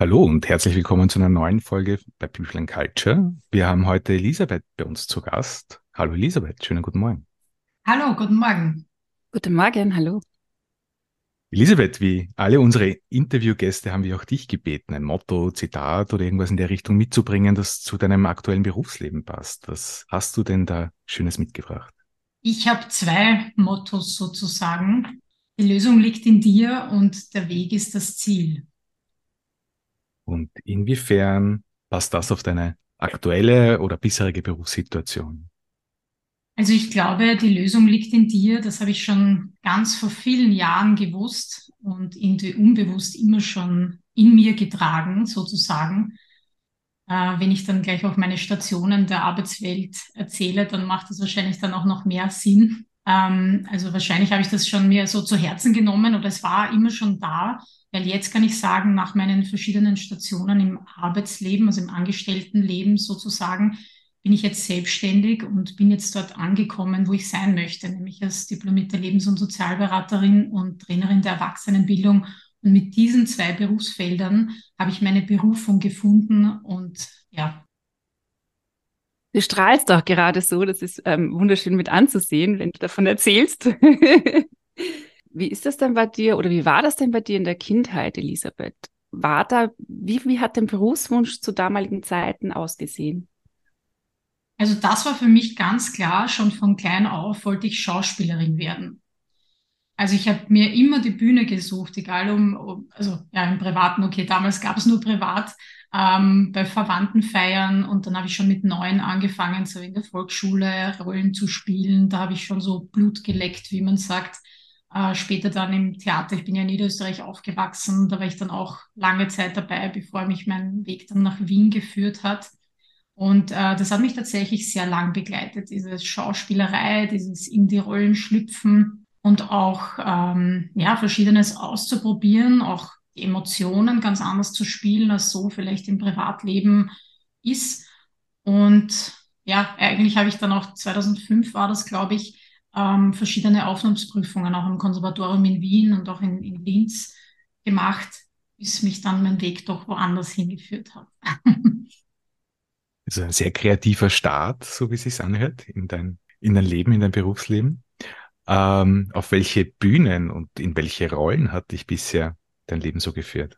Hallo und herzlich willkommen zu einer neuen Folge bei People and Culture. Wir haben heute Elisabeth bei uns zu Gast. Hallo Elisabeth, schönen guten Morgen. Hallo, guten Morgen. Guten Morgen, hallo. Elisabeth, wie alle unsere Interviewgäste haben wir auch dich gebeten, ein Motto, Zitat oder irgendwas in der Richtung mitzubringen, das zu deinem aktuellen Berufsleben passt. Was hast du denn da Schönes mitgebracht? Ich habe zwei Mottos sozusagen. Die Lösung liegt in dir und der Weg ist das Ziel. Und inwiefern passt das auf deine aktuelle oder bisherige Berufssituation? Also ich glaube, die Lösung liegt in dir. Das habe ich schon ganz vor vielen Jahren gewusst und irgendwie unbewusst immer schon in mir getragen, sozusagen. Äh, wenn ich dann gleich auch meine Stationen der Arbeitswelt erzähle, dann macht das wahrscheinlich dann auch noch mehr Sinn. Ähm, also wahrscheinlich habe ich das schon mir so zu Herzen genommen oder es war immer schon da. Weil jetzt kann ich sagen, nach meinen verschiedenen Stationen im Arbeitsleben, also im Angestelltenleben sozusagen, bin ich jetzt selbstständig und bin jetzt dort angekommen, wo ich sein möchte, nämlich als diplomierte Lebens- und Sozialberaterin und Trainerin der Erwachsenenbildung. Und mit diesen zwei Berufsfeldern habe ich meine Berufung gefunden und ja. Du strahlst doch gerade so, das ist ähm, wunderschön mit anzusehen, wenn du davon erzählst. Wie ist das denn bei dir oder wie war das denn bei dir in der Kindheit, Elisabeth? War da, wie, wie hat dein Berufswunsch zu damaligen Zeiten ausgesehen? Also das war für mich ganz klar, schon von klein auf wollte ich Schauspielerin werden. Also ich habe mir immer die Bühne gesucht, egal um, also ja, im Privaten, okay, damals gab es nur privat, ähm, bei Verwandtenfeiern und dann habe ich schon mit neun angefangen, so in der Volksschule Rollen zu spielen. Da habe ich schon so Blut geleckt, wie man sagt. Äh, später dann im Theater, ich bin ja in Niederösterreich aufgewachsen, da war ich dann auch lange Zeit dabei, bevor mich mein Weg dann nach Wien geführt hat. Und äh, das hat mich tatsächlich sehr lang begleitet, diese Schauspielerei, dieses in die Rollen schlüpfen und auch ähm, ja, Verschiedenes auszuprobieren, auch Emotionen ganz anders zu spielen, als so vielleicht im Privatleben ist. Und ja, eigentlich habe ich dann auch 2005 war das, glaube ich, ähm, verschiedene Aufnahmsprüfungen auch im Konservatorium in Wien und auch in, in Linz gemacht, bis mich dann mein Weg doch woanders hingeführt hat. also ein sehr kreativer Start, so wie es sich anhört, in dein, in dein Leben, in dein Berufsleben. Ähm, auf welche Bühnen und in welche Rollen hat dich bisher dein Leben so geführt?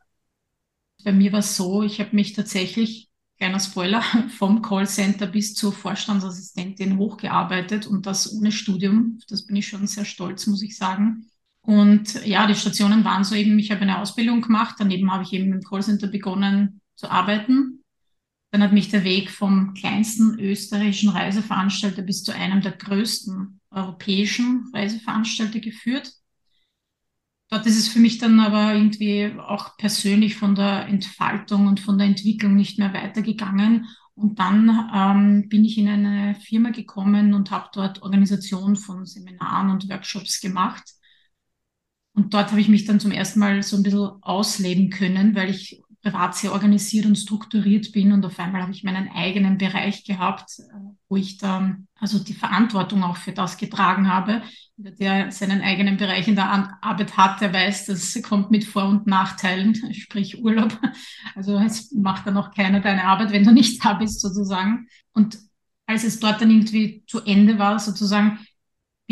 Bei mir war es so, ich habe mich tatsächlich kleiner Spoiler, vom Callcenter bis zur Vorstandsassistentin hochgearbeitet und das ohne Studium. Das bin ich schon sehr stolz, muss ich sagen. Und ja, die Stationen waren so eben, ich habe eine Ausbildung gemacht, daneben habe ich eben im Callcenter begonnen zu arbeiten. Dann hat mich der Weg vom kleinsten österreichischen Reiseveranstalter bis zu einem der größten europäischen Reiseveranstalter geführt. Dort ist es für mich dann aber irgendwie auch persönlich von der Entfaltung und von der Entwicklung nicht mehr weitergegangen. Und dann ähm, bin ich in eine Firma gekommen und habe dort Organisation von Seminaren und Workshops gemacht. Und dort habe ich mich dann zum ersten Mal so ein bisschen ausleben können, weil ich privat sehr organisiert und strukturiert bin und auf einmal habe ich meinen eigenen Bereich gehabt, äh, wo ich dann also die Verantwortung auch für das getragen habe. Der seinen eigenen Bereich in der Arbeit hat, der weiß, das kommt mit Vor- und Nachteilen, sprich Urlaub. Also es macht dann auch keiner deine Arbeit, wenn du nicht da bist sozusagen. Und als es dort dann irgendwie zu Ende war, sozusagen,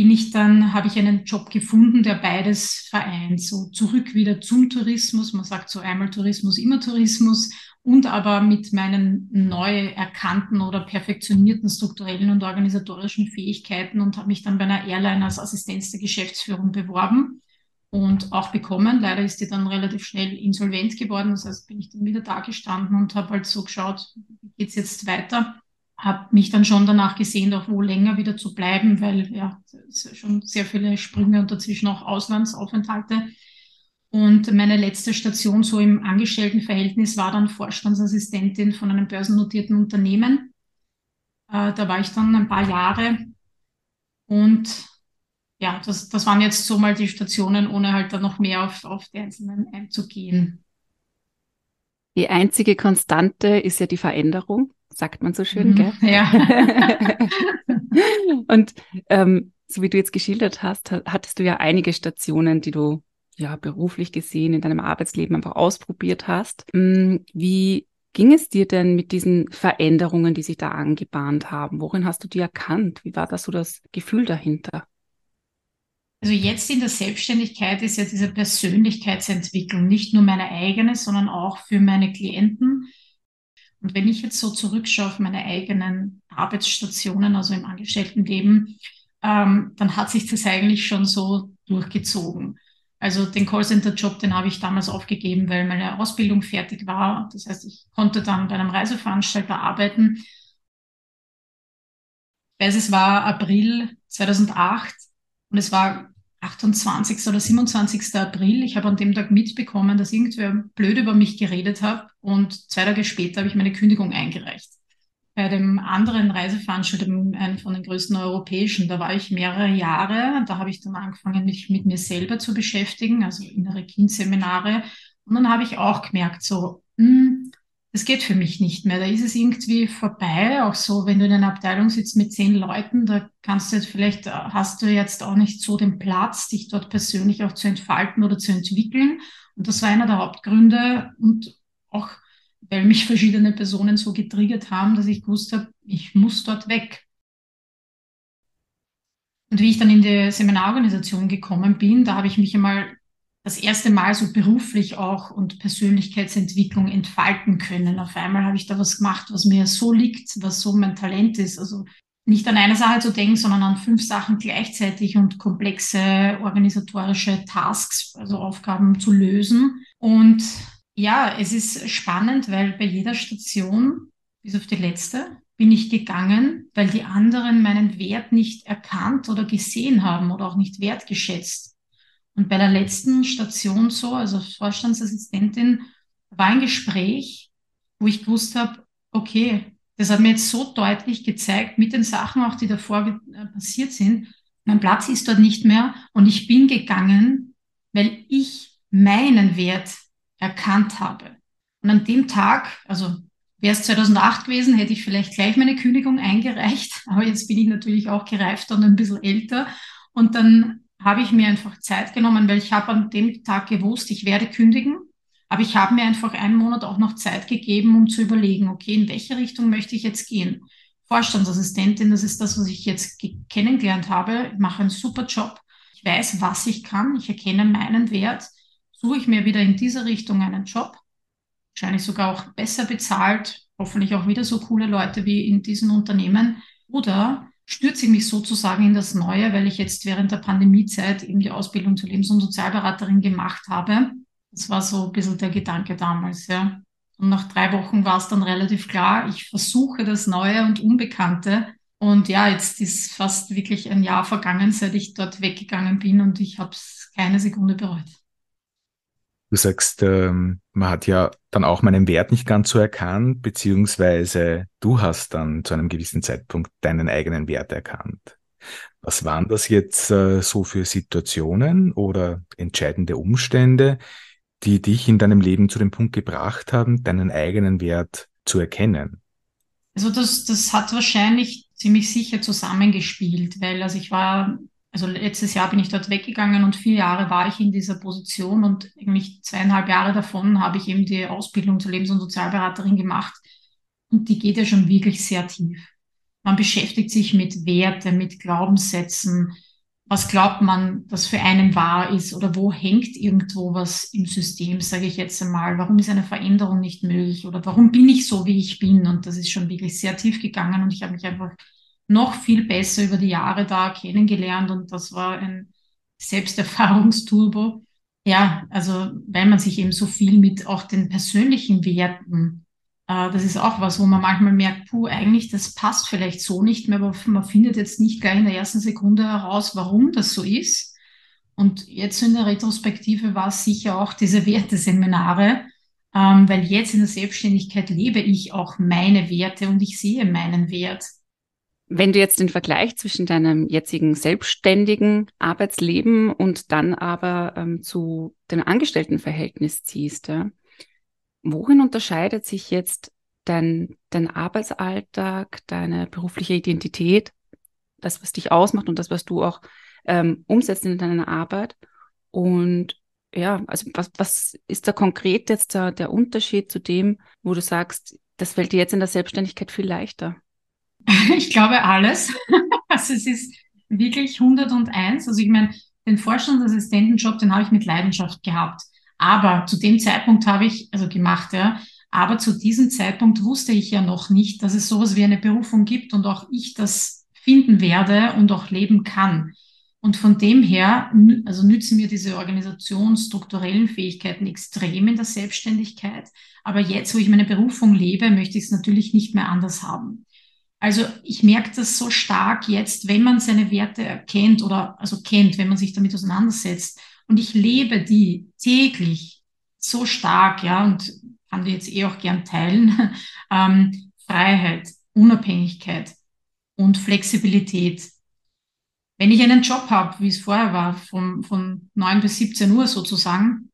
bin ich dann, habe ich einen Job gefunden, der beides vereint. So zurück wieder zum Tourismus. Man sagt so einmal Tourismus, immer Tourismus. Und aber mit meinen neu erkannten oder perfektionierten strukturellen und organisatorischen Fähigkeiten und habe mich dann bei einer Airline als Assistenz der Geschäftsführung beworben und auch bekommen. Leider ist die dann relativ schnell insolvent geworden. Das heißt, bin ich dann wieder da gestanden und habe halt so geschaut, wie geht's jetzt weiter habe mich dann schon danach gesehen, auch wo länger wieder zu bleiben, weil ja schon sehr viele Sprünge und dazwischen auch Auslandsaufenthalte. Und meine letzte Station so im Angestelltenverhältnis war dann Vorstandsassistentin von einem börsennotierten Unternehmen. Äh, da war ich dann ein paar Jahre. Und ja, das, das waren jetzt so mal die Stationen, ohne halt dann noch mehr auf, auf die einzelnen einzugehen. Die einzige Konstante ist ja die Veränderung, sagt man so schön, mhm, gell? Ja. Und ähm, so wie du jetzt geschildert hast, hattest du ja einige Stationen, die du ja beruflich gesehen in deinem Arbeitsleben einfach ausprobiert hast. Hm, wie ging es dir denn mit diesen Veränderungen, die sich da angebahnt haben? Worin hast du die erkannt? Wie war das so das Gefühl dahinter? Also jetzt in der Selbstständigkeit ist ja diese Persönlichkeitsentwicklung nicht nur meine eigene, sondern auch für meine Klienten. Und wenn ich jetzt so zurückschaue auf meine eigenen Arbeitsstationen, also im Angestelltenleben, ähm, dann hat sich das eigentlich schon so durchgezogen. Also den Callcenter-Job, den habe ich damals aufgegeben, weil meine Ausbildung fertig war. Das heißt, ich konnte dann bei einem Reiseveranstalter arbeiten. Ich weiß, es war April 2008 und es war 28. oder 27. April. Ich habe an dem Tag mitbekommen, dass irgendwer blöd über mich geredet hat und zwei Tage später habe ich meine Kündigung eingereicht. Bei dem anderen Reiseveranstalter, einem von den größten europäischen, da war ich mehrere Jahre. Da habe ich dann angefangen, mich mit mir selber zu beschäftigen, also innere Kindseminare. Und dann habe ich auch gemerkt, so, mh, hm, das geht für mich nicht mehr. Da ist es irgendwie vorbei. Auch so, wenn du in einer Abteilung sitzt mit zehn Leuten, da kannst du jetzt vielleicht, äh, hast du jetzt auch nicht so den Platz, dich dort persönlich auch zu entfalten oder zu entwickeln. Und das war einer der Hauptgründe und auch, weil mich verschiedene Personen so getriggert haben, dass ich gewusst habe, ich muss dort weg. Und wie ich dann in die Seminarorganisation gekommen bin, da habe ich mich einmal das erste Mal so beruflich auch und Persönlichkeitsentwicklung entfalten können. Auf einmal habe ich da was gemacht, was mir so liegt, was so mein Talent ist. Also nicht an eine Sache zu denken, sondern an fünf Sachen gleichzeitig und komplexe organisatorische Tasks, also Aufgaben zu lösen. Und ja, es ist spannend, weil bei jeder Station, bis auf die letzte, bin ich gegangen, weil die anderen meinen Wert nicht erkannt oder gesehen haben oder auch nicht wertgeschätzt. Und bei der letzten Station so, also Vorstandsassistentin, war ein Gespräch, wo ich gewusst habe, okay, das hat mir jetzt so deutlich gezeigt, mit den Sachen auch, die davor äh, passiert sind, mein Platz ist dort nicht mehr und ich bin gegangen, weil ich meinen Wert erkannt habe. Und an dem Tag, also wäre es 2008 gewesen, hätte ich vielleicht gleich meine Kündigung eingereicht, aber jetzt bin ich natürlich auch gereifter und ein bisschen älter. Und dann habe ich mir einfach Zeit genommen, weil ich habe an dem Tag gewusst, ich werde kündigen. Aber ich habe mir einfach einen Monat auch noch Zeit gegeben, um zu überlegen, okay, in welche Richtung möchte ich jetzt gehen? Vorstandsassistentin, das ist das, was ich jetzt kennengelernt habe. Ich mache einen super Job. Ich weiß, was ich kann. Ich erkenne meinen Wert. Suche ich mir wieder in dieser Richtung einen Job. Wahrscheinlich sogar auch besser bezahlt. Hoffentlich auch wieder so coole Leute wie in diesen Unternehmen. Oder stürze ich mich sozusagen in das Neue, weil ich jetzt während der Pandemiezeit eben die Ausbildung zur Lebens- und Sozialberaterin gemacht habe. Das war so ein bisschen der Gedanke damals, ja. Und nach drei Wochen war es dann relativ klar, ich versuche das Neue und Unbekannte. Und ja, jetzt ist fast wirklich ein Jahr vergangen, seit ich dort weggegangen bin und ich habe es keine Sekunde bereut. Du sagst, ähm, man hat ja dann auch meinen Wert nicht ganz so erkannt, beziehungsweise du hast dann zu einem gewissen Zeitpunkt deinen eigenen Wert erkannt. Was waren das jetzt äh, so für Situationen oder entscheidende Umstände, die dich in deinem Leben zu dem Punkt gebracht haben, deinen eigenen Wert zu erkennen? Also das, das hat wahrscheinlich ziemlich sicher zusammengespielt, weil also ich war also letztes Jahr bin ich dort weggegangen und vier Jahre war ich in dieser Position und eigentlich zweieinhalb Jahre davon habe ich eben die Ausbildung zur Lebens- und Sozialberaterin gemacht. Und die geht ja schon wirklich sehr tief. Man beschäftigt sich mit Werte, mit Glaubenssätzen. Was glaubt man, dass für einen wahr ist oder wo hängt irgendwo was im System, sage ich jetzt einmal. Warum ist eine Veränderung nicht möglich oder warum bin ich so, wie ich bin? Und das ist schon wirklich sehr tief gegangen und ich habe mich einfach noch viel besser über die Jahre da kennengelernt und das war ein Selbsterfahrungsturbo. Ja, also weil man sich eben so viel mit auch den persönlichen Werten, äh, das ist auch was, wo man manchmal merkt, puh, eigentlich das passt vielleicht so nicht mehr, aber man findet jetzt nicht gleich in der ersten Sekunde heraus, warum das so ist. Und jetzt in der Retrospektive war es sicher auch diese Werteseminare, ähm, weil jetzt in der Selbstständigkeit lebe ich auch meine Werte und ich sehe meinen Wert. Wenn du jetzt den Vergleich zwischen deinem jetzigen selbstständigen Arbeitsleben und dann aber ähm, zu dem Angestelltenverhältnis ziehst, ja, worin unterscheidet sich jetzt dein, dein Arbeitsalltag, deine berufliche Identität, das, was dich ausmacht und das, was du auch ähm, umsetzt in deiner Arbeit? Und ja, also was, was ist da konkret jetzt der, der Unterschied zu dem, wo du sagst, das fällt dir jetzt in der Selbstständigkeit viel leichter? Ich glaube alles. Also es ist wirklich 101. Also ich meine, den Vorstandsassistentenjob, den habe ich mit Leidenschaft gehabt. Aber zu dem Zeitpunkt habe ich, also gemacht, ja, aber zu diesem Zeitpunkt wusste ich ja noch nicht, dass es sowas wie eine Berufung gibt und auch ich das finden werde und auch leben kann. Und von dem her, also nützen mir diese organisationsstrukturellen Fähigkeiten extrem in der Selbstständigkeit. Aber jetzt, wo ich meine Berufung lebe, möchte ich es natürlich nicht mehr anders haben. Also ich merke das so stark jetzt, wenn man seine Werte erkennt oder also kennt, wenn man sich damit auseinandersetzt. Und ich lebe die täglich so stark, ja, und kann die jetzt eh auch gern teilen. ähm, Freiheit, Unabhängigkeit und Flexibilität. Wenn ich einen Job habe, wie es vorher war, von, von 9 bis 17 Uhr sozusagen,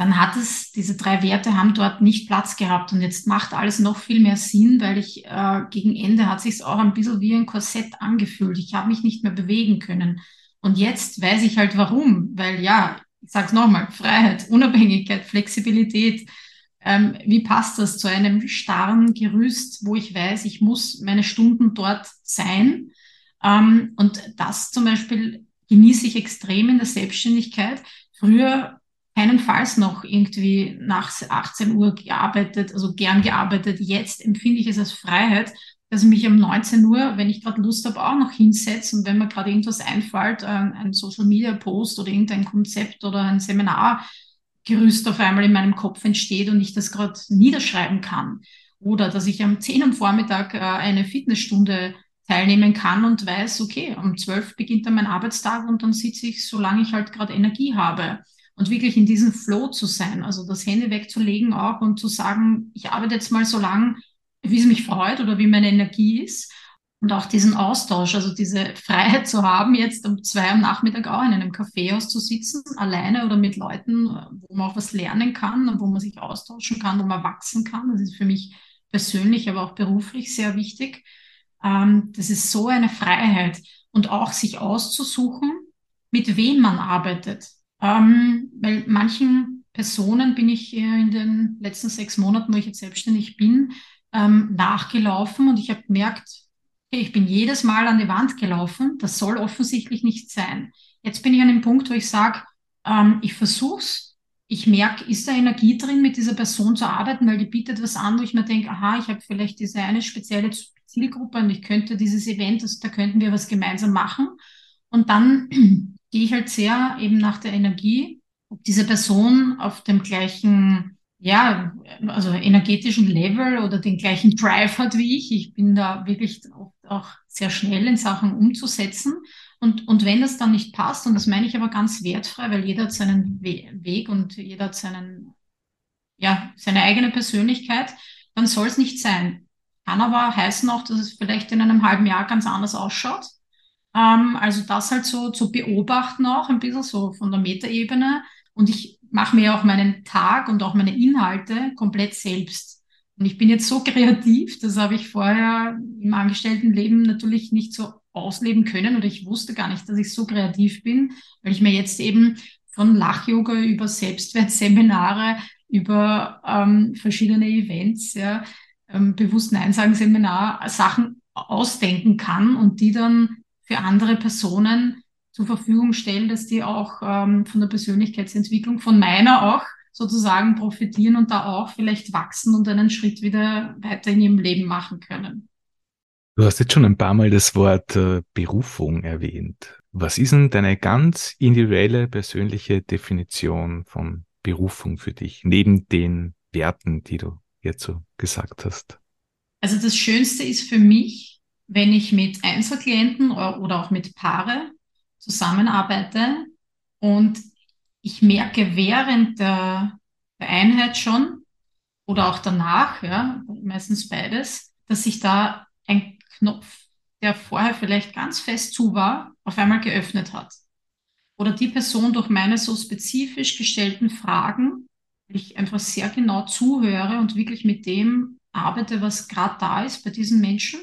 dann hat es, diese drei Werte haben dort nicht Platz gehabt. Und jetzt macht alles noch viel mehr Sinn, weil ich äh, gegen Ende hat sich auch ein bisschen wie ein Korsett angefühlt. Ich habe mich nicht mehr bewegen können. Und jetzt weiß ich halt warum, weil ja, ich sage es nochmal, Freiheit, Unabhängigkeit, Flexibilität. Ähm, wie passt das zu einem starren Gerüst, wo ich weiß, ich muss meine Stunden dort sein? Ähm, und das zum Beispiel genieße ich extrem in der Selbstständigkeit. Früher keinenfalls noch irgendwie nach 18 Uhr gearbeitet, also gern gearbeitet. Jetzt empfinde ich es als Freiheit, dass ich mich um 19 Uhr, wenn ich gerade Lust habe, auch noch hinsetze und wenn mir gerade irgendwas einfällt, ein, ein Social Media Post oder irgendein Konzept oder ein Seminargerüst auf einmal in meinem Kopf entsteht und ich das gerade niederschreiben kann. Oder dass ich am 10 am Vormittag äh, eine Fitnessstunde teilnehmen kann und weiß, okay, um 12 beginnt dann mein Arbeitstag und dann sitze ich, solange ich halt gerade Energie habe und wirklich in diesem Flow zu sein, also das Handy wegzulegen auch und zu sagen, ich arbeite jetzt mal so lang, wie es mich freut oder wie meine Energie ist und auch diesen Austausch, also diese Freiheit zu haben, jetzt um zwei am Nachmittag auch in einem Kaffeehaus zu sitzen, alleine oder mit Leuten, wo man auch was lernen kann und wo man sich austauschen kann, wo man wachsen kann. Das ist für mich persönlich, aber auch beruflich sehr wichtig. Ähm, das ist so eine Freiheit und auch sich auszusuchen, mit wem man arbeitet. Ähm, weil manchen Personen bin ich in den letzten sechs Monaten, wo ich jetzt selbstständig bin, ähm, nachgelaufen und ich habe gemerkt, okay, ich bin jedes Mal an die Wand gelaufen. Das soll offensichtlich nicht sein. Jetzt bin ich an dem Punkt, wo ich sage, ähm, ich versuch's. Ich merke, ist da Energie drin, mit dieser Person zu arbeiten, weil die bietet was an, wo ich mir denke, aha, ich habe vielleicht diese eine spezielle Zielgruppe und ich könnte dieses Event, das, da könnten wir was gemeinsam machen. Und dann gehe ich halt sehr eben nach der Energie, ob diese Person auf dem gleichen, ja, also energetischen Level oder den gleichen Drive hat wie ich. Ich bin da wirklich auch sehr schnell in Sachen umzusetzen. Und, und wenn das dann nicht passt, und das meine ich aber ganz wertfrei, weil jeder hat seinen We Weg und jeder hat seinen, ja, seine eigene Persönlichkeit, dann soll es nicht sein. Kann aber heißen auch, dass es vielleicht in einem halben Jahr ganz anders ausschaut. Ähm, also das halt so zu beobachten auch ein bisschen so von der Metaebene. Und ich mache mir auch meinen Tag und auch meine Inhalte komplett selbst. Und ich bin jetzt so kreativ, das habe ich vorher im Angestelltenleben natürlich nicht so ausleben können oder ich wusste gar nicht, dass ich so kreativ bin, weil ich mir jetzt eben von Lach-Yoga über Selbstwertseminare, über ähm, verschiedene Events, ja, ähm, bewusst Nein sagen Seminar, Sachen ausdenken kann und die dann für andere Personen zur Verfügung stellen, dass die auch ähm, von der Persönlichkeitsentwicklung, von meiner auch sozusagen profitieren und da auch vielleicht wachsen und einen Schritt wieder weiter in ihrem Leben machen können. Du hast jetzt schon ein paar Mal das Wort äh, Berufung erwähnt. Was ist denn deine ganz individuelle persönliche Definition von Berufung für dich, neben den Werten, die du jetzt so gesagt hast? Also das Schönste ist für mich, wenn ich mit Einzelklienten oder auch mit Paare zusammenarbeite, Und ich merke während der, Einheit schon oder auch danach, ja, meistens beides, dass sich da ein Knopf, der vorher vielleicht ganz fest zu war, auf einmal geöffnet hat. Oder die Person durch meine so spezifisch gestellten Fragen, ich einfach sehr genau zuhöre und wirklich mit dem arbeite, was gerade da ist bei diesen Menschen.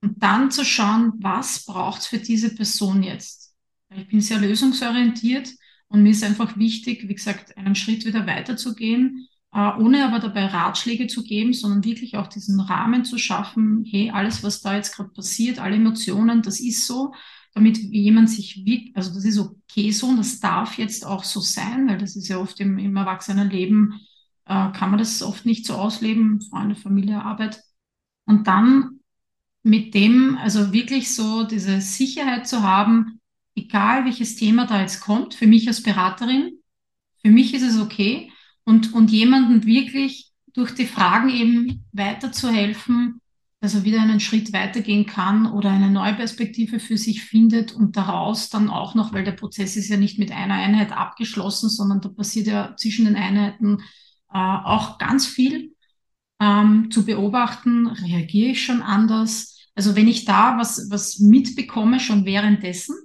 Und dann zu schauen, was braucht es für diese Person jetzt. Ich bin sehr lösungsorientiert und mir ist einfach wichtig, wie gesagt, einen Schritt wieder weiterzugehen, äh, ohne aber dabei Ratschläge zu geben, sondern wirklich auch diesen Rahmen zu schaffen, hey, alles, was da jetzt gerade passiert, alle Emotionen, das ist so, damit jemand sich wirklich, also das ist okay so und das darf jetzt auch so sein, weil das ist ja oft im, im Erwachsenenleben, äh, kann man das oft nicht so ausleben, Freunde, Familie, Arbeit. Und dann mit dem, also wirklich so diese Sicherheit zu haben, egal welches Thema da jetzt kommt, für mich als Beraterin, für mich ist es okay. Und, und jemanden wirklich durch die Fragen eben weiterzuhelfen, dass er wieder einen Schritt weitergehen kann oder eine neue Perspektive für sich findet und daraus dann auch noch, weil der Prozess ist ja nicht mit einer Einheit abgeschlossen, sondern da passiert ja zwischen den Einheiten äh, auch ganz viel ähm, zu beobachten, reagiere ich schon anders. Also wenn ich da was, was mitbekomme, schon währenddessen,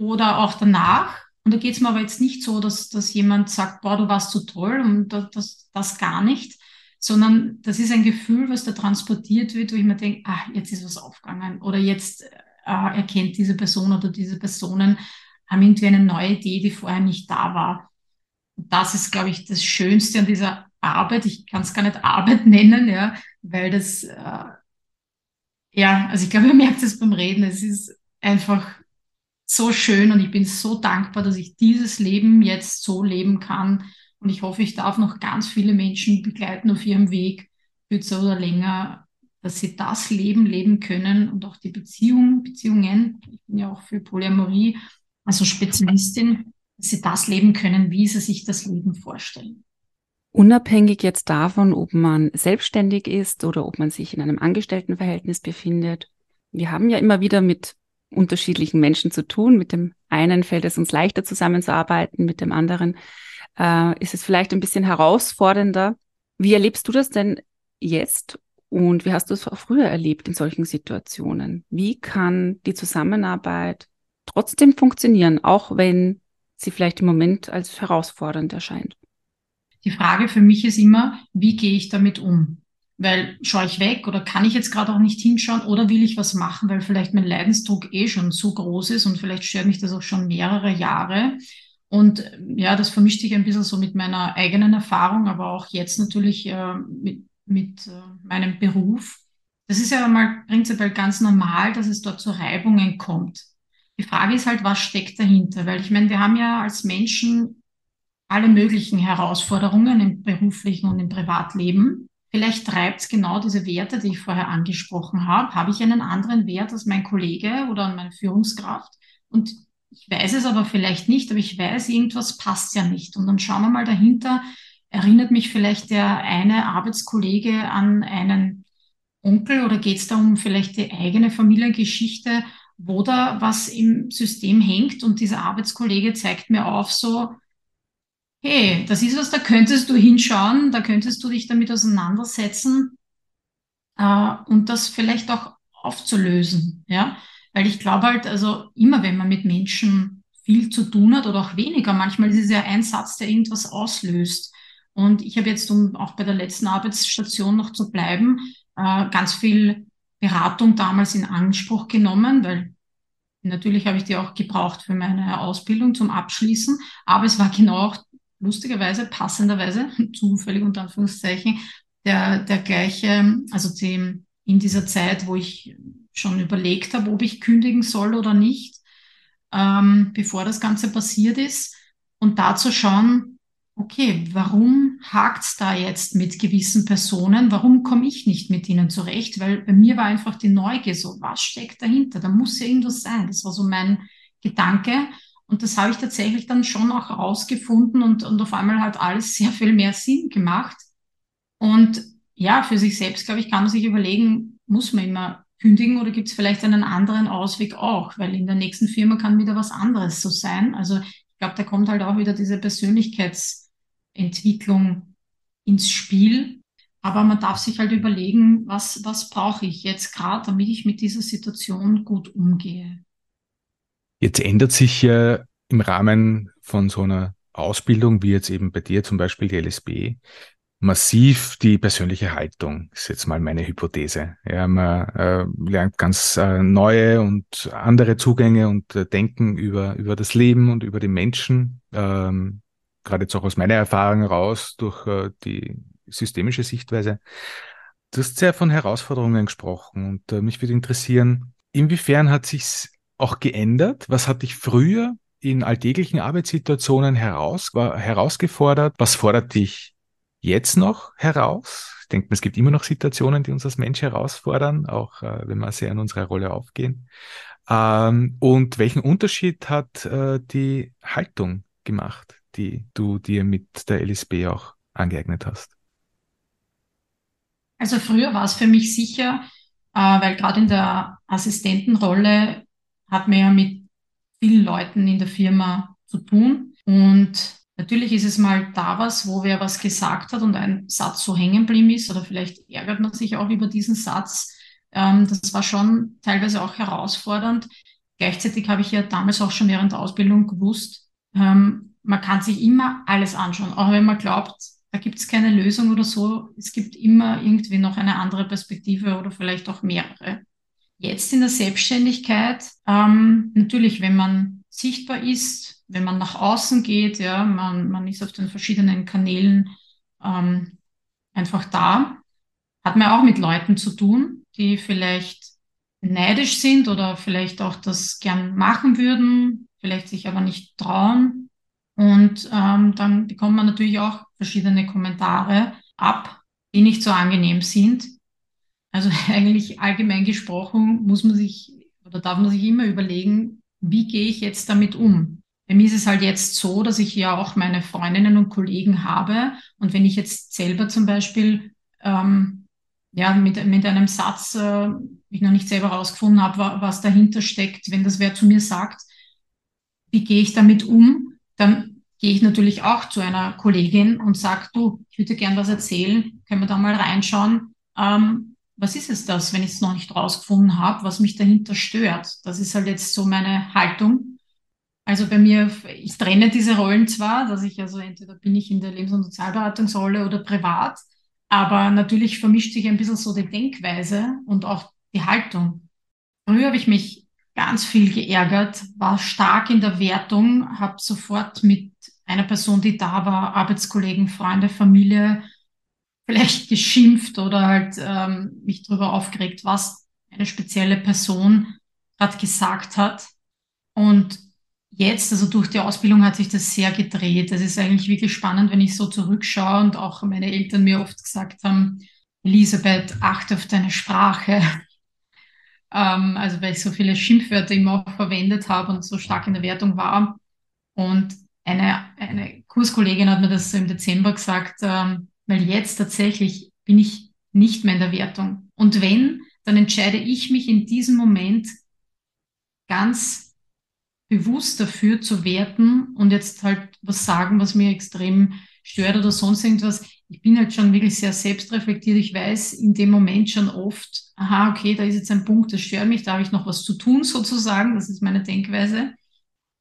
oder auch danach. Und da geht es mir aber jetzt nicht so, dass, dass jemand sagt, boah, du warst so toll und das, das, das gar nicht, sondern das ist ein Gefühl, was da transportiert wird, wo ich mir denke, ah, jetzt ist was aufgegangen oder jetzt äh, erkennt diese Person oder diese Personen, haben irgendwie eine neue Idee, die vorher nicht da war. Und das ist, glaube ich, das Schönste an dieser Arbeit. Ich kann es gar nicht Arbeit nennen, ja, weil das, äh, ja, also ich glaube, ihr merkt es beim Reden, es ist einfach so schön und ich bin so dankbar, dass ich dieses Leben jetzt so leben kann. Und ich hoffe, ich darf noch ganz viele Menschen begleiten auf ihrem Weg, kürzer oder länger, dass sie das Leben leben können und auch die Beziehung, Beziehungen. Ich bin ja auch für Polyamorie, also Spezialistin, dass sie das leben können, wie sie sich das Leben vorstellen. Unabhängig jetzt davon, ob man selbstständig ist oder ob man sich in einem Angestelltenverhältnis befindet. Wir haben ja immer wieder mit unterschiedlichen Menschen zu tun. Mit dem einen fällt es uns leichter zusammenzuarbeiten, mit dem anderen äh, ist es vielleicht ein bisschen herausfordernder. Wie erlebst du das denn jetzt und wie hast du es auch früher erlebt in solchen Situationen? Wie kann die Zusammenarbeit trotzdem funktionieren, auch wenn sie vielleicht im Moment als herausfordernd erscheint? Die Frage für mich ist immer, wie gehe ich damit um? Weil schaue ich weg oder kann ich jetzt gerade auch nicht hinschauen oder will ich was machen, weil vielleicht mein Leidensdruck eh schon so groß ist und vielleicht stört mich das auch schon mehrere Jahre. Und ja, das vermischt sich ein bisschen so mit meiner eigenen Erfahrung, aber auch jetzt natürlich äh, mit, mit äh, meinem Beruf. Das ist ja mal prinzipiell ganz normal, dass es dort zu Reibungen kommt. Die Frage ist halt, was steckt dahinter? Weil ich meine, wir haben ja als Menschen alle möglichen Herausforderungen im beruflichen und im Privatleben. Vielleicht treibt es genau diese Werte, die ich vorher angesprochen habe. Habe ich einen anderen Wert als mein Kollege oder meine Führungskraft? Und ich weiß es aber vielleicht nicht, aber ich weiß, irgendwas passt ja nicht. Und dann schauen wir mal dahinter, erinnert mich vielleicht der eine Arbeitskollege an einen Onkel oder geht es da um vielleicht die eigene Familiengeschichte, wo da was im System hängt und dieser Arbeitskollege zeigt mir auf so, hey, das ist was, da könntest du hinschauen, da könntest du dich damit auseinandersetzen äh, und das vielleicht auch aufzulösen, ja, weil ich glaube halt, also immer wenn man mit Menschen viel zu tun hat oder auch weniger, manchmal ist es ja ein Satz, der irgendwas auslöst. Und ich habe jetzt, um auch bei der letzten Arbeitsstation noch zu bleiben, äh, ganz viel Beratung damals in Anspruch genommen, weil natürlich habe ich die auch gebraucht für meine Ausbildung zum Abschließen, aber es war genau auch lustigerweise, passenderweise, zufällig unter Anführungszeichen, der, der gleiche, also die, in dieser Zeit, wo ich schon überlegt habe, ob ich kündigen soll oder nicht, ähm, bevor das Ganze passiert ist. Und da zu schauen, okay, warum hakt's da jetzt mit gewissen Personen? Warum komme ich nicht mit ihnen zurecht? Weil bei mir war einfach die Neugier so, was steckt dahinter? Da muss ja irgendwas sein. Das war so mein Gedanke. Und das habe ich tatsächlich dann schon auch rausgefunden und, und auf einmal hat alles sehr viel mehr Sinn gemacht. Und ja, für sich selbst, glaube ich, kann man sich überlegen, muss man immer kündigen oder gibt es vielleicht einen anderen Ausweg auch? Weil in der nächsten Firma kann wieder was anderes so sein. Also ich glaube, da kommt halt auch wieder diese Persönlichkeitsentwicklung ins Spiel. Aber man darf sich halt überlegen, was, was brauche ich jetzt gerade, damit ich mit dieser Situation gut umgehe. Jetzt ändert sich ja im Rahmen von so einer Ausbildung, wie jetzt eben bei dir zum Beispiel die LSB, massiv die persönliche Haltung, ist jetzt mal meine Hypothese. Ja, man äh, lernt ganz äh, neue und andere Zugänge und äh, Denken über, über das Leben und über die Menschen. Ähm, gerade jetzt auch aus meiner Erfahrung heraus durch äh, die systemische Sichtweise. Du hast sehr von Herausforderungen gesprochen und äh, mich würde interessieren, inwiefern hat sich's auch geändert? Was hat dich früher in alltäglichen Arbeitssituationen heraus, war, herausgefordert? Was fordert dich jetzt noch heraus? Ich denke, es gibt immer noch Situationen, die uns als Mensch herausfordern, auch äh, wenn wir sehr in unserer Rolle aufgehen. Ähm, und welchen Unterschied hat äh, die Haltung gemacht, die du dir mit der LSB auch angeeignet hast? Also früher war es für mich sicher, äh, weil gerade in der Assistentenrolle hat man ja mit vielen Leuten in der Firma zu tun. Und natürlich ist es mal da was, wo wer was gesagt hat und ein Satz so hängen geblieben ist oder vielleicht ärgert man sich auch über diesen Satz. Ähm, das war schon teilweise auch herausfordernd. Gleichzeitig habe ich ja damals auch schon während der Ausbildung gewusst, ähm, man kann sich immer alles anschauen, auch wenn man glaubt, da gibt es keine Lösung oder so. Es gibt immer irgendwie noch eine andere Perspektive oder vielleicht auch mehrere. Jetzt in der Selbstständigkeit, ähm, natürlich, wenn man sichtbar ist, wenn man nach außen geht, ja, man, man ist auf den verschiedenen Kanälen ähm, einfach da, hat man auch mit Leuten zu tun, die vielleicht neidisch sind oder vielleicht auch das gern machen würden, vielleicht sich aber nicht trauen. Und ähm, dann bekommt man natürlich auch verschiedene Kommentare ab, die nicht so angenehm sind. Also eigentlich allgemein gesprochen muss man sich oder darf man sich immer überlegen, wie gehe ich jetzt damit um? Bei mir ist es halt jetzt so, dass ich ja auch meine Freundinnen und Kollegen habe. Und wenn ich jetzt selber zum Beispiel ähm, ja, mit, mit einem Satz, äh, ich noch nicht selber rausgefunden habe, was dahinter steckt, wenn das wer zu mir sagt, wie gehe ich damit um, dann gehe ich natürlich auch zu einer Kollegin und sage, du, ich würde gern was erzählen, können wir da mal reinschauen. Ähm, was ist es das, wenn ich es noch nicht rausgefunden habe, was mich dahinter stört? Das ist halt jetzt so meine Haltung. Also bei mir, ich trenne diese Rollen zwar, dass ich also entweder bin ich in der Lebens- und Sozialberatungsrolle oder privat, aber natürlich vermischt sich ein bisschen so die Denkweise und auch die Haltung. Früher habe ich mich ganz viel geärgert, war stark in der Wertung, habe sofort mit einer Person, die da war, Arbeitskollegen, Freunde, Familie, vielleicht geschimpft oder halt ähm, mich darüber aufgeregt, was eine spezielle Person gerade gesagt hat. Und jetzt, also durch die Ausbildung hat sich das sehr gedreht. Das ist eigentlich wirklich spannend, wenn ich so zurückschaue und auch meine Eltern mir oft gesagt haben, Elisabeth, achte auf deine Sprache. ähm, also weil ich so viele Schimpfwörter immer auch verwendet habe und so stark in der Wertung war. Und eine, eine Kurskollegin hat mir das so im Dezember gesagt, ähm, weil jetzt tatsächlich bin ich nicht mehr in der Wertung. Und wenn, dann entscheide ich mich in diesem Moment ganz bewusst dafür zu werten und jetzt halt was sagen, was mir extrem stört oder sonst irgendwas. Ich bin halt schon wirklich sehr selbstreflektiert. Ich weiß in dem Moment schon oft, aha, okay, da ist jetzt ein Punkt, das stört mich, da habe ich noch was zu tun sozusagen. Das ist meine Denkweise.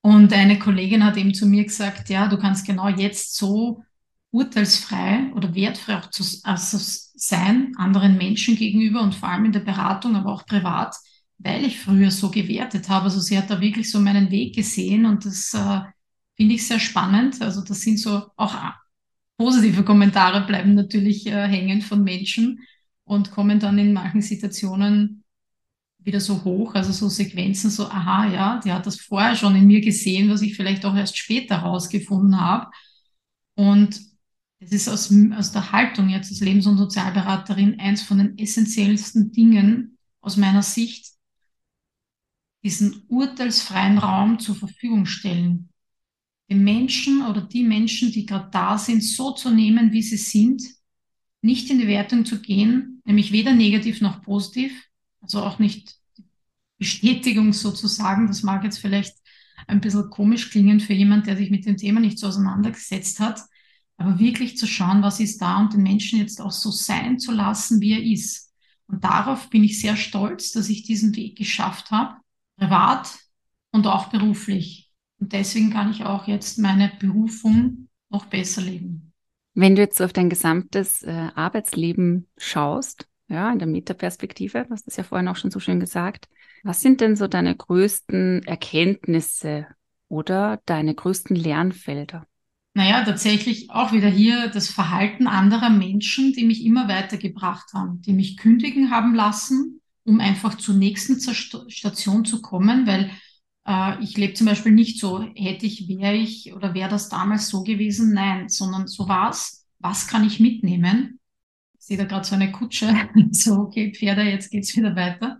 Und eine Kollegin hat eben zu mir gesagt, ja, du kannst genau jetzt so urteilsfrei oder wertfrei auch zu also sein, anderen Menschen gegenüber und vor allem in der Beratung, aber auch privat, weil ich früher so gewertet habe. Also sie hat da wirklich so meinen Weg gesehen und das äh, finde ich sehr spannend. Also das sind so auch positive Kommentare bleiben natürlich äh, hängen von Menschen und kommen dann in manchen Situationen wieder so hoch, also so Sequenzen, so, aha, ja, die hat das vorher schon in mir gesehen, was ich vielleicht auch erst später herausgefunden habe. Und es ist aus, aus der Haltung jetzt als Lebens- und Sozialberaterin eins von den essentiellsten Dingen aus meiner Sicht, diesen urteilsfreien Raum zur Verfügung stellen. Den Menschen oder die Menschen, die gerade da sind, so zu nehmen, wie sie sind, nicht in die Wertung zu gehen, nämlich weder negativ noch positiv, also auch nicht Bestätigung sozusagen, das mag jetzt vielleicht ein bisschen komisch klingen für jemand, der sich mit dem Thema nicht so auseinandergesetzt hat. Aber wirklich zu schauen, was ist da und den Menschen jetzt auch so sein zu lassen, wie er ist. Und darauf bin ich sehr stolz, dass ich diesen Weg geschafft habe, privat und auch beruflich. Und deswegen kann ich auch jetzt meine Berufung noch besser leben. Wenn du jetzt auf dein gesamtes äh, Arbeitsleben schaust, ja, in der Metaperspektive, du hast das ja vorhin auch schon so schön gesagt, was sind denn so deine größten Erkenntnisse oder deine größten Lernfelder? Naja, tatsächlich auch wieder hier das Verhalten anderer Menschen, die mich immer weitergebracht haben, die mich kündigen haben lassen, um einfach zur nächsten Station zu kommen, weil äh, ich lebe zum Beispiel nicht so, hätte ich, wäre ich oder wäre das damals so gewesen? Nein, sondern so war es. Was kann ich mitnehmen? Ich sehe da gerade so eine Kutsche, so, okay, Pferde, jetzt geht's wieder weiter.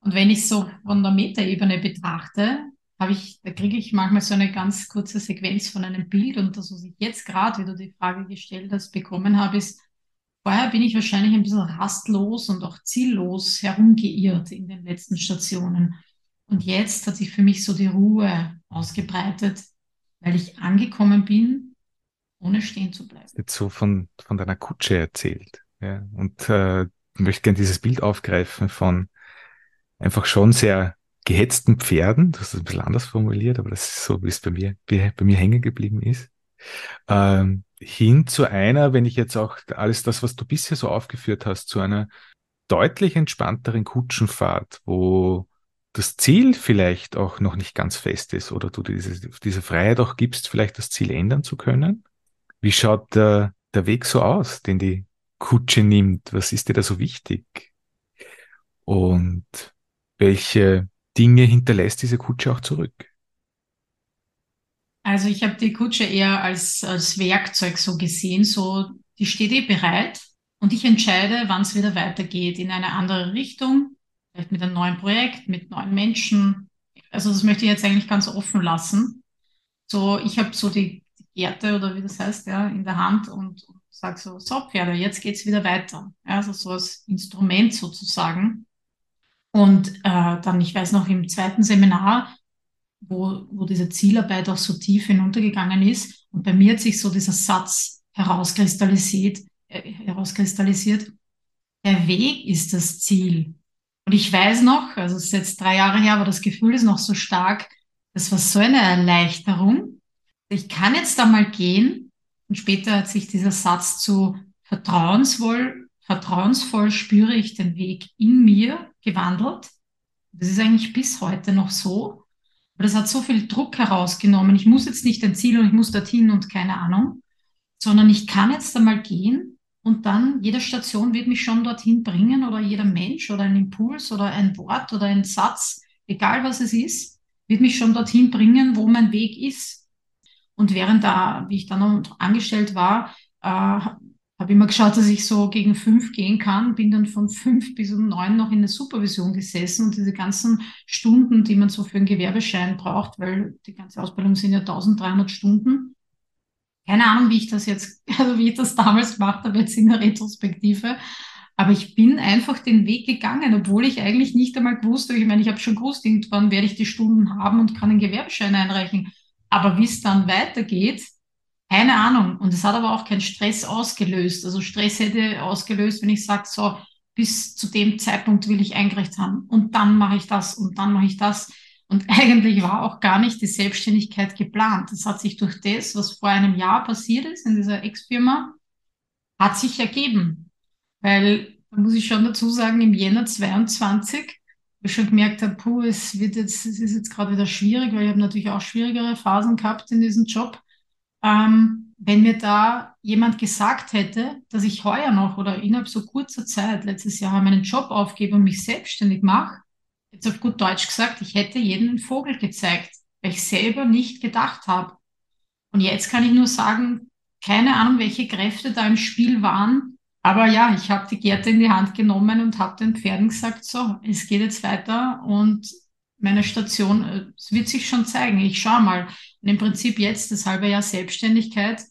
Und wenn ich so von der Metaebene betrachte, habe ich, da kriege ich manchmal so eine ganz kurze Sequenz von einem Bild und das, was ich jetzt gerade, wie du die Frage gestellt hast, bekommen habe, ist, vorher bin ich wahrscheinlich ein bisschen rastlos und auch ziellos herumgeirrt in den letzten Stationen. Und jetzt hat sich für mich so die Ruhe ausgebreitet, weil ich angekommen bin, ohne stehen zu bleiben. Jetzt so von, von deiner Kutsche erzählt. Ja, und äh, möchte gerne dieses Bild aufgreifen von einfach schon sehr gehetzten Pferden. Das ein bisschen anders formuliert, aber das ist so, wie es bei mir, wie, bei mir hängen geblieben ist. Ähm, hin zu einer, wenn ich jetzt auch alles das, was du bisher so aufgeführt hast, zu einer deutlich entspannteren Kutschenfahrt, wo das Ziel vielleicht auch noch nicht ganz fest ist oder du diese, diese Freiheit auch gibst, vielleicht das Ziel ändern zu können? Wie schaut der, der Weg so aus, den die Kutsche nimmt? Was ist dir da so wichtig? Und welche Dinge hinterlässt diese Kutsche auch zurück? Also ich habe die Kutsche eher als, als Werkzeug so gesehen, so die steht eh bereit und ich entscheide, wann es wieder weitergeht in eine andere Richtung vielleicht mit einem neuen Projekt, mit neuen Menschen. Also das möchte ich jetzt eigentlich ganz offen lassen. So, ich habe so die, Gerte oder wie das heißt, ja, in der Hand und, und sage so, so Pferde, jetzt geht's wieder weiter. Ja, also so als Instrument sozusagen. Und äh, dann, ich weiß noch, im zweiten Seminar, wo, wo diese Zielarbeit auch so tief hinuntergegangen ist, und bei mir hat sich so dieser Satz herauskristallisiert, äh, herauskristallisiert, der Weg ist das Ziel. Und ich weiß noch, also es ist jetzt drei Jahre her, aber das Gefühl ist noch so stark, das war so eine Erleichterung. Ich kann jetzt da mal gehen. Und später hat sich dieser Satz zu vertrauensvoll, vertrauensvoll spüre ich den Weg in mir gewandelt. Das ist eigentlich bis heute noch so. Aber das hat so viel Druck herausgenommen. Ich muss jetzt nicht ein Ziel und ich muss dorthin und keine Ahnung, sondern ich kann jetzt einmal gehen und dann, jede Station wird mich schon dorthin bringen oder jeder Mensch oder ein Impuls oder ein Wort oder ein Satz, egal was es ist, wird mich schon dorthin bringen, wo mein Weg ist. Und während da, wie ich dann noch angestellt war, äh, habe immer geschaut, dass ich so gegen fünf gehen kann, bin dann von fünf bis um neun noch in der Supervision gesessen und diese ganzen Stunden, die man so für einen Gewerbeschein braucht, weil die ganze Ausbildung sind ja 1300 Stunden, keine Ahnung, wie ich das jetzt, also wie ich das damals gemacht habe, jetzt in der Retrospektive. Aber ich bin einfach den Weg gegangen, obwohl ich eigentlich nicht einmal gewusst habe. Ich meine, ich habe schon gewusst, irgendwann werde ich die Stunden haben und kann einen Gewerbeschein einreichen. Aber wie es dann weitergeht, keine Ahnung. Und es hat aber auch keinen Stress ausgelöst. Also Stress hätte ausgelöst, wenn ich sage, so, bis zu dem Zeitpunkt will ich eingereicht haben. Und dann mache ich das und dann mache ich das. Und eigentlich war auch gar nicht die Selbstständigkeit geplant. Das hat sich durch das, was vor einem Jahr passiert ist in dieser Ex-Firma, hat sich ergeben. Weil, muss ich schon dazu sagen, im Jänner 22, wo ich schon gemerkt habe, puh, es wird jetzt, es ist jetzt gerade wieder schwierig, weil ich habe natürlich auch schwierigere Phasen gehabt in diesem Job. Ähm, wenn mir da jemand gesagt hätte, dass ich heuer noch oder innerhalb so kurzer Zeit, letztes Jahr, meinen Job aufgebe und mich selbstständig mache, jetzt auf gut Deutsch gesagt, ich hätte jeden einen Vogel gezeigt, weil ich selber nicht gedacht habe. Und jetzt kann ich nur sagen, keine Ahnung, welche Kräfte da im Spiel waren. Aber ja, ich habe die Gerte in die Hand genommen und habe den Pferden gesagt, so, es geht jetzt weiter und meine Station, äh, es wird sich schon zeigen. Ich schaue mal. Und im Prinzip jetzt das halbe Jahr Selbstständigkeit.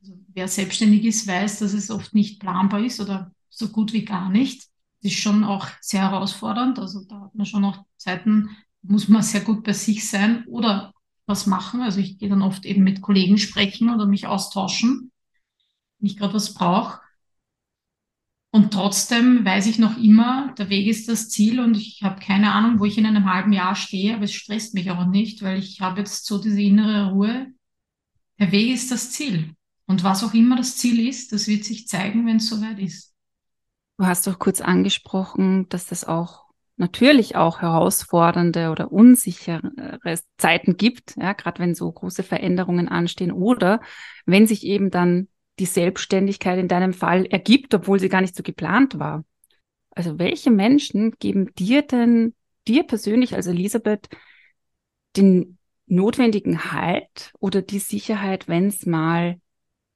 Also wer selbstständig ist, weiß, dass es oft nicht planbar ist oder so gut wie gar nicht ist schon auch sehr herausfordernd. Also da hat man schon auch Zeiten muss man sehr gut bei sich sein oder was machen. Also ich gehe dann oft eben mit Kollegen sprechen oder mich austauschen, wenn ich gerade was brauche. Und trotzdem weiß ich noch immer, der Weg ist das Ziel und ich habe keine Ahnung, wo ich in einem halben Jahr stehe, aber es stresst mich auch nicht, weil ich habe jetzt so diese innere Ruhe. Der Weg ist das Ziel. Und was auch immer das Ziel ist, das wird sich zeigen, wenn es soweit ist. Du hast doch kurz angesprochen, dass das auch natürlich auch herausfordernde oder unsichere Zeiten gibt, ja, gerade wenn so große Veränderungen anstehen oder wenn sich eben dann die Selbstständigkeit in deinem Fall ergibt, obwohl sie gar nicht so geplant war. Also welche Menschen geben dir denn, dir persönlich als Elisabeth, den notwendigen Halt oder die Sicherheit, wenn es mal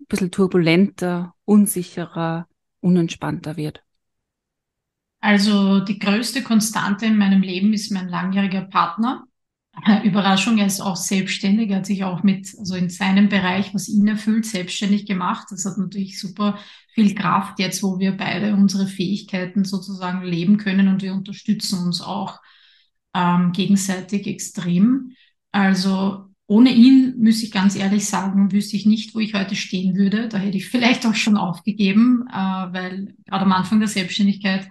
ein bisschen turbulenter, unsicherer, unentspannter wird? Also die größte Konstante in meinem Leben ist mein langjähriger Partner. Überraschung, er ist auch selbstständig, er hat sich auch mit, also in seinem Bereich, was ihn erfüllt, selbstständig gemacht. Das hat natürlich super viel Kraft jetzt, wo wir beide unsere Fähigkeiten sozusagen leben können und wir unterstützen uns auch ähm, gegenseitig extrem. Also ohne ihn, muss ich ganz ehrlich sagen, wüsste ich nicht, wo ich heute stehen würde. Da hätte ich vielleicht auch schon aufgegeben, äh, weil gerade am Anfang der Selbstständigkeit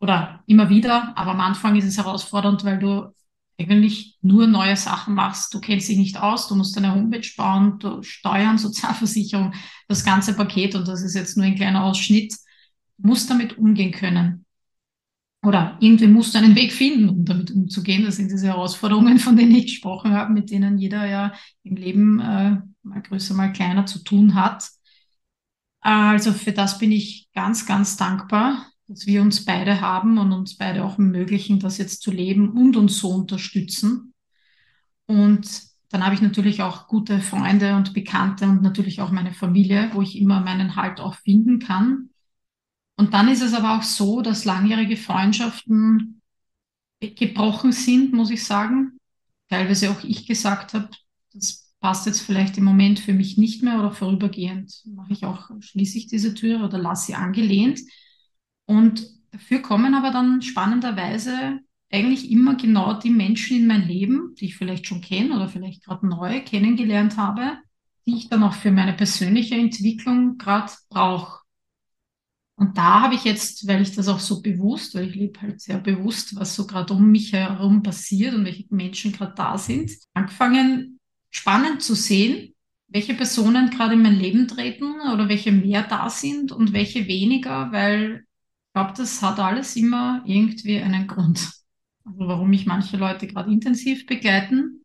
oder immer wieder, aber am Anfang ist es herausfordernd, weil du eigentlich nur neue Sachen machst. Du kennst dich nicht aus, du musst deine Homepage bauen, du Steuern, Sozialversicherung, das ganze Paket und das ist jetzt nur ein kleiner Ausschnitt. Musst damit umgehen können. Oder irgendwie musst du einen Weg finden, um damit umzugehen. Das sind diese Herausforderungen, von denen ich gesprochen habe, mit denen jeder ja im Leben äh, mal größer, mal kleiner zu tun hat. Also für das bin ich ganz, ganz dankbar dass wir uns beide haben und uns beide auch ermöglichen, das jetzt zu leben und uns so unterstützen. Und dann habe ich natürlich auch gute Freunde und Bekannte und natürlich auch meine Familie, wo ich immer meinen Halt auch finden kann. Und dann ist es aber auch so, dass langjährige Freundschaften gebrochen sind, muss ich sagen. Teilweise auch ich gesagt habe, das passt jetzt vielleicht im Moment für mich nicht mehr oder vorübergehend mache ich auch, schließe ich diese Tür oder lasse sie angelehnt. Und dafür kommen aber dann spannenderweise eigentlich immer genau die Menschen in mein Leben, die ich vielleicht schon kenne oder vielleicht gerade neu kennengelernt habe, die ich dann auch für meine persönliche Entwicklung gerade brauche. Und da habe ich jetzt, weil ich das auch so bewusst, weil ich lebe halt sehr bewusst, was so gerade um mich herum passiert und welche Menschen gerade da sind, angefangen spannend zu sehen, welche Personen gerade in mein Leben treten oder welche mehr da sind und welche weniger, weil glaube, das hat alles immer irgendwie einen Grund. Also warum mich manche Leute gerade intensiv begleiten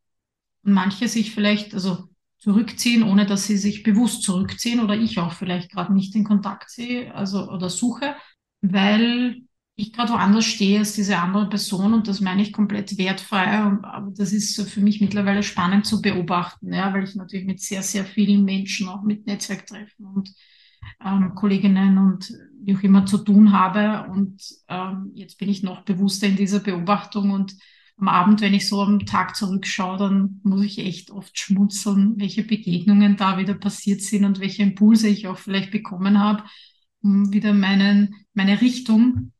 und manche sich vielleicht also zurückziehen, ohne dass sie sich bewusst zurückziehen oder ich auch vielleicht gerade nicht in Kontakt sehe, also oder suche, weil ich gerade woanders stehe als diese andere Person und das meine ich komplett wertfrei. Und, aber das ist für mich mittlerweile spannend zu beobachten, ja, weil ich natürlich mit sehr, sehr vielen Menschen auch mit Netzwerktreffen und ähm, Kolleginnen und wie auch immer zu tun habe. Und ähm, jetzt bin ich noch bewusster in dieser Beobachtung und am Abend, wenn ich so am Tag zurückschaue, dann muss ich echt oft schmunzeln, welche Begegnungen da wieder passiert sind und welche Impulse ich auch vielleicht bekommen habe, um wieder meinen, meine Richtung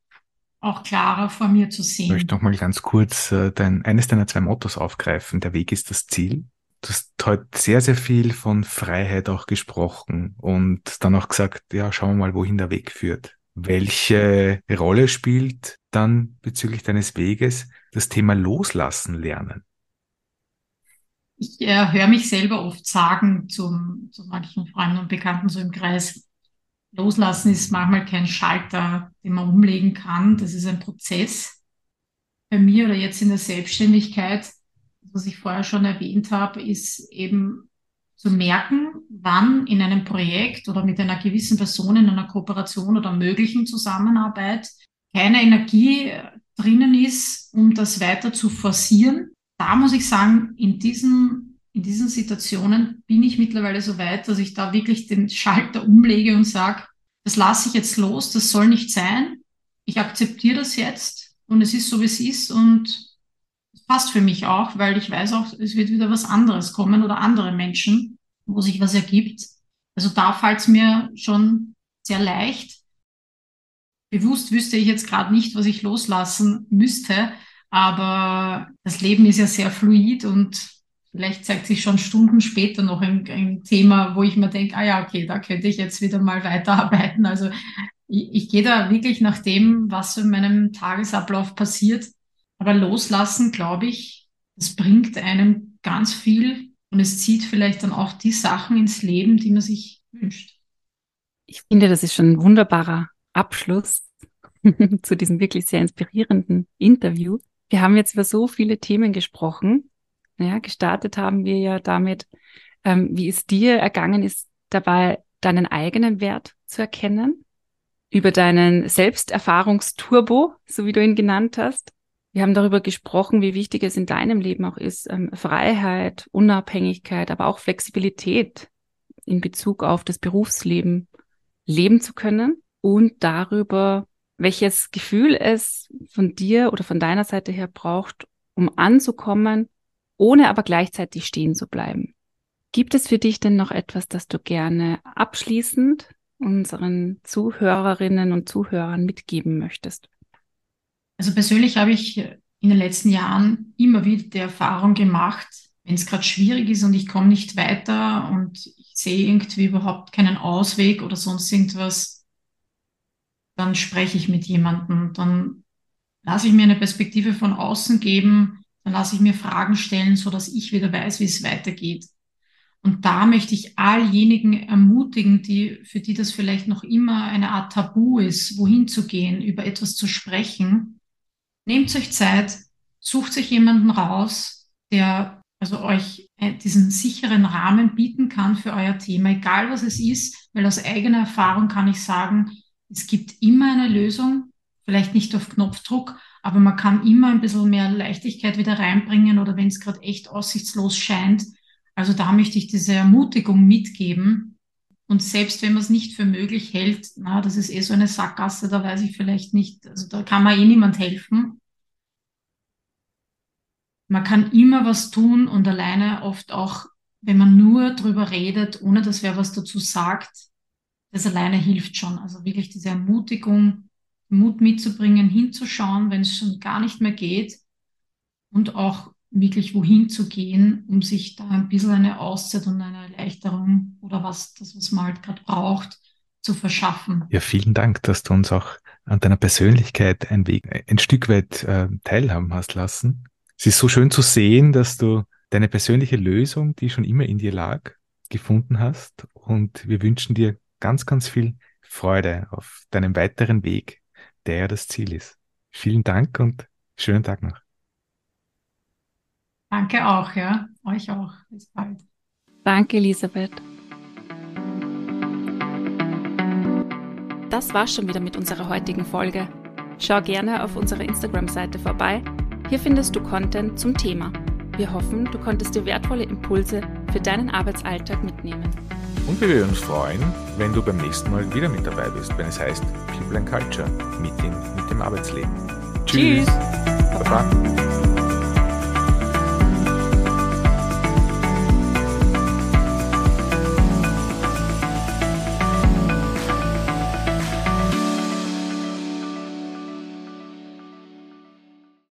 auch klarer vor mir zu sehen. Ich möchte noch mal ganz kurz äh, dein, eines deiner zwei Mottos aufgreifen. Der Weg ist das Ziel. Du hast heute sehr, sehr viel von Freiheit auch gesprochen und dann auch gesagt, ja, schauen wir mal, wohin der Weg führt. Welche Rolle spielt dann bezüglich deines Weges das Thema Loslassen lernen? Ich äh, höre mich selber oft sagen zum, zu manchen Freunden und Bekannten so im Kreis, Loslassen ist manchmal kein Schalter, den man umlegen kann. Das ist ein Prozess. Bei mir oder jetzt in der Selbstständigkeit was ich vorher schon erwähnt habe, ist eben zu merken, wann in einem Projekt oder mit einer gewissen Person in einer Kooperation oder möglichen Zusammenarbeit keine Energie drinnen ist, um das weiter zu forcieren. Da muss ich sagen, in diesen, in diesen Situationen bin ich mittlerweile so weit, dass ich da wirklich den Schalter umlege und sage, das lasse ich jetzt los, das soll nicht sein. Ich akzeptiere das jetzt und es ist so, wie es ist und passt für mich auch, weil ich weiß auch, es wird wieder was anderes kommen oder andere Menschen, wo sich was ergibt. Also da fällt es mir schon sehr leicht. Bewusst wüsste ich jetzt gerade nicht, was ich loslassen müsste, Aber das Leben ist ja sehr fluid und vielleicht zeigt sich schon Stunden später noch ein, ein Thema, wo ich mir denke, ah ja, okay, da könnte ich jetzt wieder mal weiterarbeiten. Also ich, ich gehe da wirklich nach dem, was in meinem Tagesablauf passiert. Aber loslassen, glaube ich, das bringt einem ganz viel und es zieht vielleicht dann auch die Sachen ins Leben, die man sich wünscht. Ich finde, das ist schon ein wunderbarer Abschluss zu diesem wirklich sehr inspirierenden Interview. Wir haben jetzt über so viele Themen gesprochen. Ja, gestartet haben wir ja damit, ähm, wie es dir ergangen ist, dabei deinen eigenen Wert zu erkennen, über deinen Selbsterfahrungsturbo, so wie du ihn genannt hast. Wir haben darüber gesprochen, wie wichtig es in deinem Leben auch ist, ähm, Freiheit, Unabhängigkeit, aber auch Flexibilität in Bezug auf das Berufsleben leben zu können und darüber, welches Gefühl es von dir oder von deiner Seite her braucht, um anzukommen, ohne aber gleichzeitig stehen zu bleiben. Gibt es für dich denn noch etwas, das du gerne abschließend unseren Zuhörerinnen und Zuhörern mitgeben möchtest? Also persönlich habe ich in den letzten Jahren immer wieder die Erfahrung gemacht, wenn es gerade schwierig ist und ich komme nicht weiter und ich sehe irgendwie überhaupt keinen Ausweg oder sonst irgendwas, dann spreche ich mit jemandem, dann lasse ich mir eine Perspektive von außen geben, dann lasse ich mir Fragen stellen, so dass ich wieder weiß, wie es weitergeht. Und da möchte ich all diejenigen ermutigen, die, für die das vielleicht noch immer eine Art Tabu ist, wohin zu gehen, über etwas zu sprechen. Nehmt euch Zeit, sucht euch jemanden raus, der also euch äh, diesen sicheren Rahmen bieten kann für euer Thema, egal was es ist, weil aus eigener Erfahrung kann ich sagen, es gibt immer eine Lösung, vielleicht nicht auf Knopfdruck, aber man kann immer ein bisschen mehr Leichtigkeit wieder reinbringen oder wenn es gerade echt aussichtslos scheint. Also da möchte ich diese Ermutigung mitgeben. Und selbst wenn man es nicht für möglich hält, na, das ist eh so eine Sackgasse, da weiß ich vielleicht nicht, also da kann man eh niemand helfen. Man kann immer was tun und alleine oft auch, wenn man nur drüber redet, ohne dass wer was dazu sagt, das alleine hilft schon. Also wirklich diese Ermutigung, Mut mitzubringen, hinzuschauen, wenn es schon gar nicht mehr geht und auch wirklich wohin zu gehen, um sich da ein bisschen eine Auszeit und eine Erleichterung oder was, das, was man halt gerade braucht, zu verschaffen. Ja, vielen Dank, dass du uns auch an deiner Persönlichkeit ein, Weg, ein Stück weit äh, teilhaben hast lassen. Es ist so schön zu sehen, dass du deine persönliche Lösung, die schon immer in dir lag, gefunden hast. Und wir wünschen dir ganz, ganz viel Freude auf deinem weiteren Weg, der ja das Ziel ist. Vielen Dank und schönen Tag noch. Danke auch, ja. Euch auch. Bis bald. Danke, Elisabeth. Das war's schon wieder mit unserer heutigen Folge. Schau gerne auf unserer Instagram-Seite vorbei. Hier findest du Content zum Thema. Wir hoffen, du konntest dir wertvolle Impulse für deinen Arbeitsalltag mitnehmen. Und wir würden uns freuen, wenn du beim nächsten Mal wieder mit dabei bist, wenn es heißt People and Culture, Meeting mit dem Arbeitsleben. Tschüss. Tschüss. Baba.